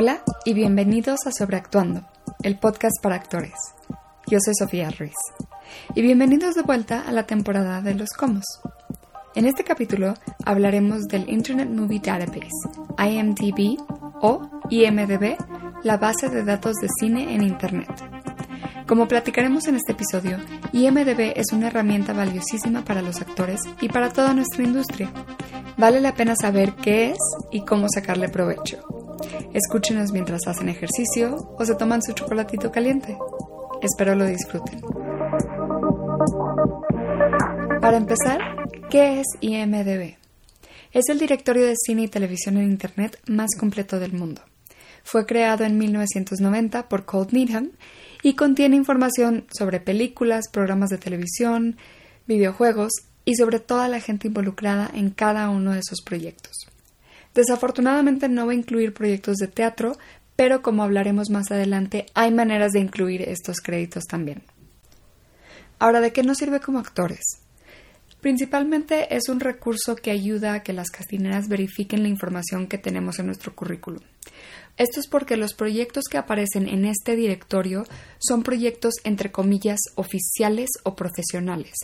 Hola y bienvenidos a Sobreactuando, el podcast para actores. Yo soy Sofía Ruiz. Y bienvenidos de vuelta a la temporada de los comos. En este capítulo hablaremos del Internet Movie Database, IMDb o IMDb, la base de datos de cine en Internet. Como platicaremos en este episodio, IMDB es una herramienta valiosísima para los actores y para toda nuestra industria. Vale la pena saber qué es y cómo sacarle provecho. Escúchenos mientras hacen ejercicio o se toman su chocolatito caliente. Espero lo disfruten. Para empezar, ¿qué es IMDB? Es el directorio de cine y televisión en Internet más completo del mundo. Fue creado en 1990 por Colt Needham y contiene información sobre películas, programas de televisión, videojuegos y sobre toda la gente involucrada en cada uno de esos proyectos. Desafortunadamente no va a incluir proyectos de teatro, pero como hablaremos más adelante, hay maneras de incluir estos créditos también. Ahora, ¿de qué nos sirve como actores? Principalmente es un recurso que ayuda a que las castineras verifiquen la información que tenemos en nuestro currículum. Esto es porque los proyectos que aparecen en este directorio son proyectos entre comillas oficiales o profesionales,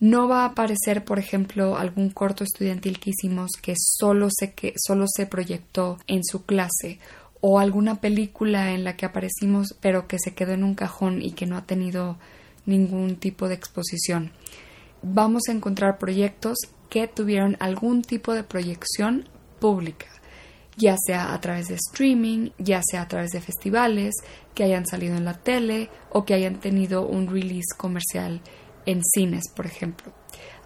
no va a aparecer, por ejemplo, algún corto estudiantil que hicimos que solo se, que solo se proyectó en su clase o alguna película en la que aparecimos pero que se quedó en un cajón y que no ha tenido ningún tipo de exposición. Vamos a encontrar proyectos que tuvieron algún tipo de proyección pública, ya sea a través de streaming, ya sea a través de festivales, que hayan salido en la tele o que hayan tenido un release comercial en cines, por ejemplo.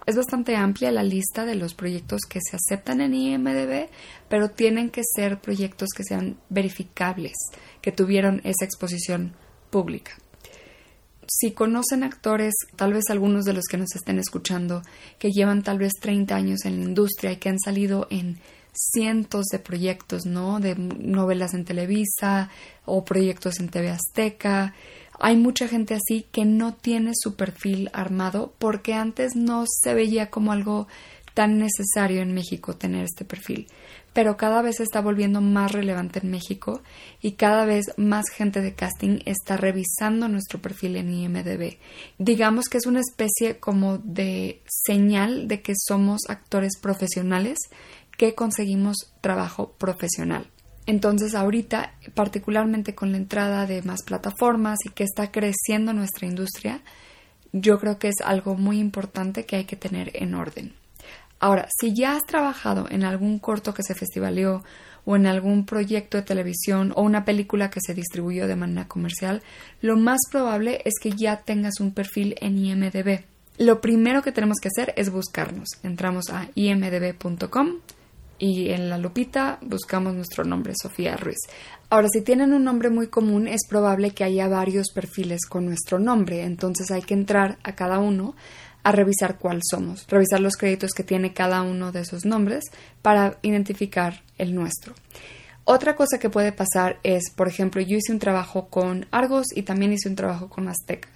Es bastante amplia la lista de los proyectos que se aceptan en IMDB, pero tienen que ser proyectos que sean verificables, que tuvieron esa exposición pública. Si conocen actores, tal vez algunos de los que nos estén escuchando, que llevan tal vez 30 años en la industria y que han salido en cientos de proyectos, ¿no? De novelas en Televisa o proyectos en TV Azteca, hay mucha gente así que no tiene su perfil armado porque antes no se veía como algo tan necesario en México tener este perfil, pero cada vez se está volviendo más relevante en México y cada vez más gente de casting está revisando nuestro perfil en IMDB. Digamos que es una especie como de señal de que somos actores profesionales que conseguimos trabajo profesional. Entonces ahorita, particularmente con la entrada de más plataformas y que está creciendo nuestra industria, yo creo que es algo muy importante que hay que tener en orden. Ahora, si ya has trabajado en algún corto que se festivaleó o en algún proyecto de televisión o una película que se distribuyó de manera comercial, lo más probable es que ya tengas un perfil en IMDB. Lo primero que tenemos que hacer es buscarnos. Entramos a imdb.com y en la lupita buscamos nuestro nombre, Sofía Ruiz. Ahora, si tienen un nombre muy común, es probable que haya varios perfiles con nuestro nombre, entonces hay que entrar a cada uno a revisar cuál somos, revisar los créditos que tiene cada uno de esos nombres para identificar el nuestro. Otra cosa que puede pasar es, por ejemplo, yo hice un trabajo con Argos y también hice un trabajo con Azteca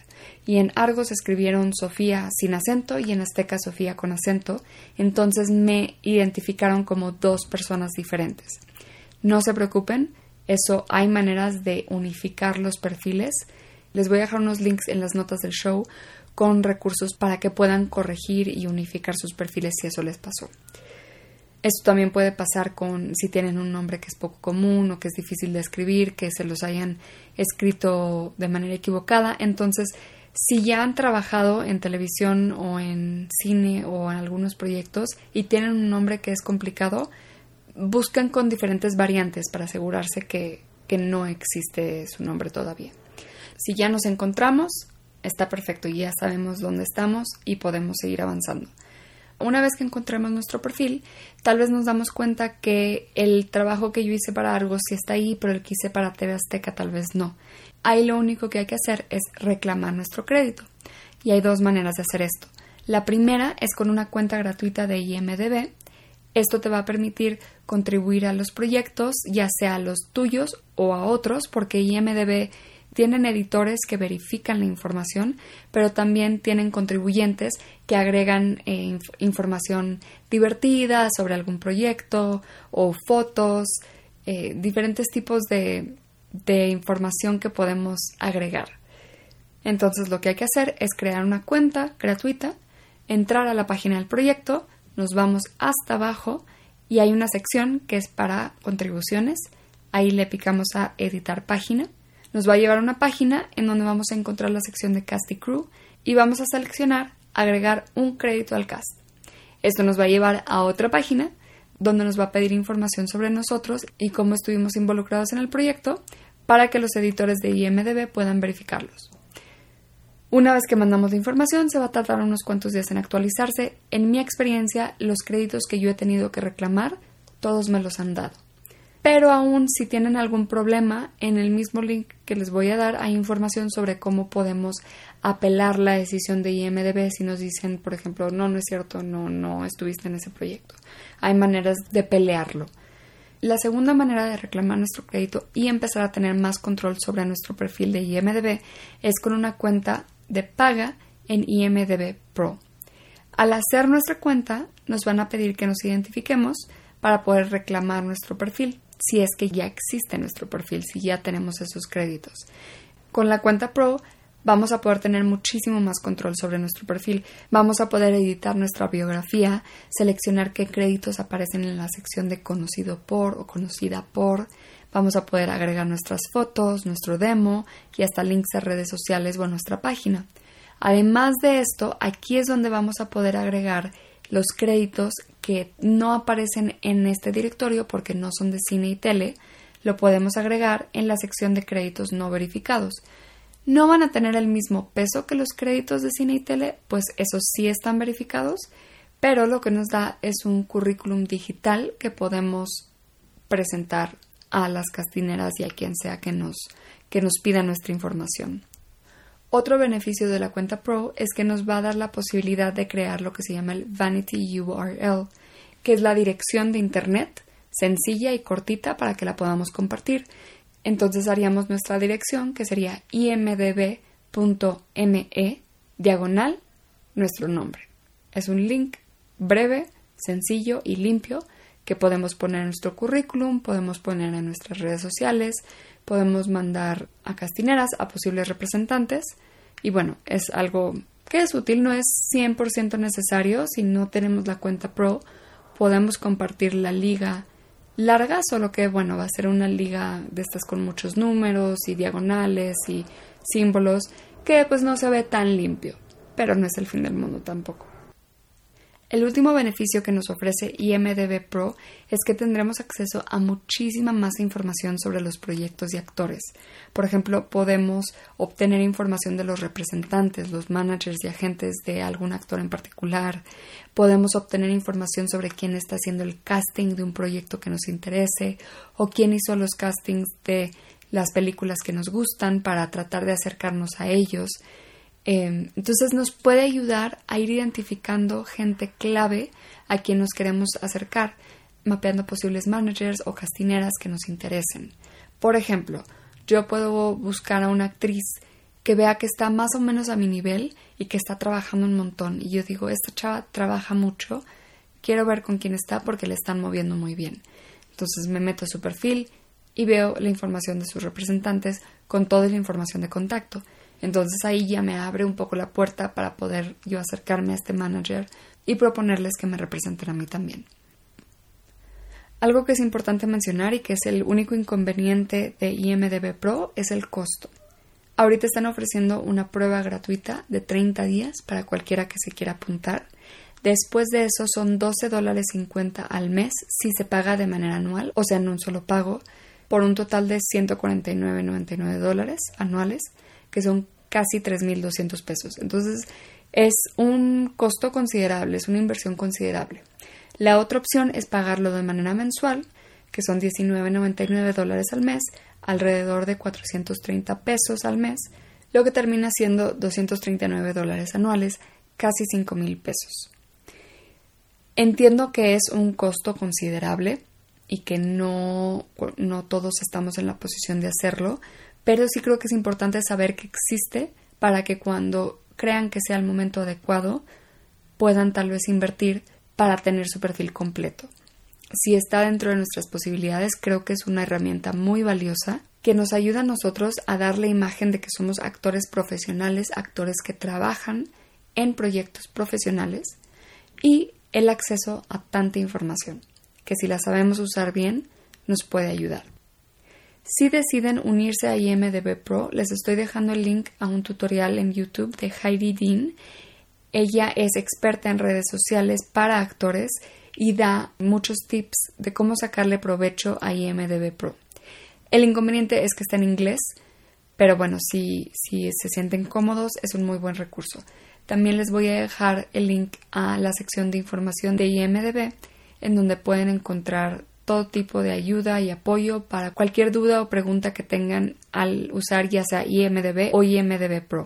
y en Argos escribieron Sofía sin acento y en Azteca Sofía con acento, entonces me identificaron como dos personas diferentes. No se preocupen, eso hay maneras de unificar los perfiles. Les voy a dejar unos links en las notas del show con recursos para que puedan corregir y unificar sus perfiles si eso les pasó. Esto también puede pasar con si tienen un nombre que es poco común o que es difícil de escribir, que se los hayan escrito de manera equivocada. Entonces, si ya han trabajado en televisión o en cine o en algunos proyectos y tienen un nombre que es complicado, buscan con diferentes variantes para asegurarse que, que no existe su nombre todavía. Si ya nos encontramos, está perfecto, ya sabemos dónde estamos y podemos seguir avanzando. Una vez que encontremos nuestro perfil, tal vez nos damos cuenta que el trabajo que yo hice para Argos sí está ahí, pero el que hice para TV Azteca tal vez no. Ahí lo único que hay que hacer es reclamar nuestro crédito. Y hay dos maneras de hacer esto. La primera es con una cuenta gratuita de IMDB. Esto te va a permitir contribuir a los proyectos, ya sea a los tuyos o a otros, porque IMDB tienen editores que verifican la información, pero también tienen contribuyentes que agregan eh, información divertida sobre algún proyecto o fotos, eh, diferentes tipos de, de información que podemos agregar. Entonces lo que hay que hacer es crear una cuenta gratuita, entrar a la página del proyecto, nos vamos hasta abajo y hay una sección que es para contribuciones. Ahí le picamos a editar página. Nos va a llevar a una página en donde vamos a encontrar la sección de cast y crew y vamos a seleccionar agregar un crédito al cast. Esto nos va a llevar a otra página donde nos va a pedir información sobre nosotros y cómo estuvimos involucrados en el proyecto para que los editores de IMDB puedan verificarlos. Una vez que mandamos la información, se va a tardar unos cuantos días en actualizarse. En mi experiencia, los créditos que yo he tenido que reclamar, todos me los han dado. Pero aún si tienen algún problema, en el mismo link que les voy a dar hay información sobre cómo podemos apelar la decisión de IMDB si nos dicen, por ejemplo, no, no es cierto, no, no estuviste en ese proyecto. Hay maneras de pelearlo. La segunda manera de reclamar nuestro crédito y empezar a tener más control sobre nuestro perfil de IMDB es con una cuenta de paga en IMDB Pro. Al hacer nuestra cuenta, nos van a pedir que nos identifiquemos para poder reclamar nuestro perfil si es que ya existe nuestro perfil, si ya tenemos esos créditos. Con la cuenta Pro vamos a poder tener muchísimo más control sobre nuestro perfil. Vamos a poder editar nuestra biografía, seleccionar qué créditos aparecen en la sección de conocido por o conocida por. Vamos a poder agregar nuestras fotos, nuestro demo y hasta links a redes sociales o a nuestra página. Además de esto, aquí es donde vamos a poder agregar los créditos que no aparecen en este directorio porque no son de cine y tele, lo podemos agregar en la sección de créditos no verificados. No van a tener el mismo peso que los créditos de cine y tele, pues esos sí están verificados, pero lo que nos da es un currículum digital que podemos presentar a las castineras y a quien sea que nos, que nos pida nuestra información. Otro beneficio de la cuenta Pro es que nos va a dar la posibilidad de crear lo que se llama el Vanity URL, que es la dirección de Internet sencilla y cortita para que la podamos compartir. Entonces haríamos nuestra dirección que sería imdb.me diagonal nuestro nombre. Es un link breve, sencillo y limpio que podemos poner en nuestro currículum, podemos poner en nuestras redes sociales, podemos mandar a castineras, a posibles representantes. Y bueno, es algo que es útil, no es 100% necesario, si no tenemos la cuenta Pro podemos compartir la liga larga, solo que bueno, va a ser una liga de estas con muchos números y diagonales y símbolos que pues no se ve tan limpio, pero no es el fin del mundo tampoco. El último beneficio que nos ofrece IMDB Pro es que tendremos acceso a muchísima más información sobre los proyectos y actores. Por ejemplo, podemos obtener información de los representantes, los managers y agentes de algún actor en particular. Podemos obtener información sobre quién está haciendo el casting de un proyecto que nos interese o quién hizo los castings de las películas que nos gustan para tratar de acercarnos a ellos. Em, entonces nos puede ayudar a ir identificando gente clave a quien nos queremos acercar, mapeando posibles managers o castineras que nos interesen. Por ejemplo, yo puedo buscar a una actriz que vea que está más o menos a mi nivel y que está trabajando un montón. Y yo digo, esta chava trabaja mucho, quiero ver con quién está porque le están moviendo muy bien. Entonces me meto a su perfil y veo la información de sus representantes con toda la información de contacto. Entonces ahí ya me abre un poco la puerta para poder yo acercarme a este manager y proponerles que me representen a mí también. Algo que es importante mencionar y que es el único inconveniente de IMDB Pro es el costo. Ahorita están ofreciendo una prueba gratuita de 30 días para cualquiera que se quiera apuntar. Después de eso son 12 dólares 50 al mes si se paga de manera anual, o sea, en un solo pago, por un total de 149.99 dólares anuales que son casi 3.200 pesos. Entonces es un costo considerable, es una inversión considerable. La otra opción es pagarlo de manera mensual, que son 19.99 dólares al mes, alrededor de 430 pesos al mes, lo que termina siendo 239 dólares anuales, casi 5.000 pesos. Entiendo que es un costo considerable y que no, no todos estamos en la posición de hacerlo, pero sí creo que es importante saber que existe para que cuando crean que sea el momento adecuado puedan tal vez invertir para tener su perfil completo. si está dentro de nuestras posibilidades, creo que es una herramienta muy valiosa que nos ayuda a nosotros a dar la imagen de que somos actores profesionales, actores que trabajan en proyectos profesionales y el acceso a tanta información, que si la sabemos usar bien, nos puede ayudar. Si deciden unirse a IMDB Pro, les estoy dejando el link a un tutorial en YouTube de Heidi Dean. Ella es experta en redes sociales para actores y da muchos tips de cómo sacarle provecho a IMDB Pro. El inconveniente es que está en inglés, pero bueno, si, si se sienten cómodos es un muy buen recurso. También les voy a dejar el link a la sección de información de IMDB, en donde pueden encontrar todo tipo de ayuda y apoyo para cualquier duda o pregunta que tengan al usar ya sea IMDB o IMDB Pro.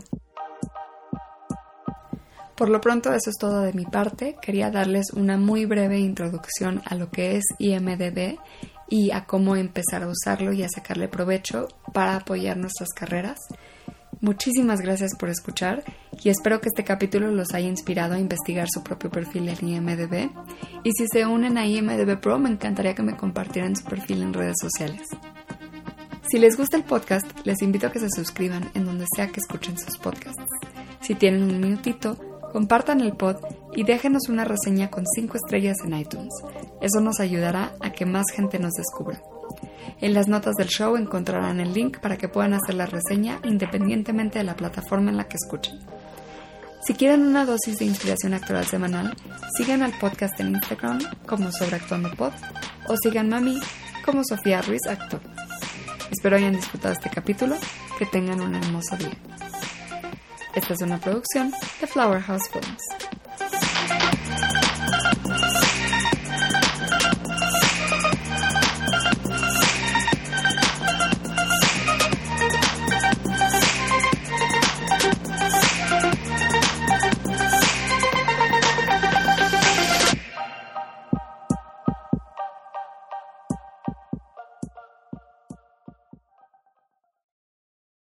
Por lo pronto eso es todo de mi parte. Quería darles una muy breve introducción a lo que es IMDB y a cómo empezar a usarlo y a sacarle provecho para apoyar nuestras carreras. Muchísimas gracias por escuchar y espero que este capítulo los haya inspirado a investigar su propio perfil en IMDB. Y si se unen a IMDB Pro, me encantaría que me compartieran su perfil en redes sociales. Si les gusta el podcast, les invito a que se suscriban en donde sea que escuchen sus podcasts. Si tienen un minutito, compartan el pod y déjenos una reseña con 5 estrellas en iTunes. Eso nos ayudará a que más gente nos descubra. En las notas del show encontrarán el link para que puedan hacer la reseña independientemente de la plataforma en la que escuchen. Si quieren una dosis de inspiración actoral semanal, sigan al podcast en Instagram como Sobreactuando Pod o síganme a mí como Sofía Ruiz Actor. Espero hayan disfrutado este capítulo, que tengan un hermoso día. Esta es una producción de Flower House Films.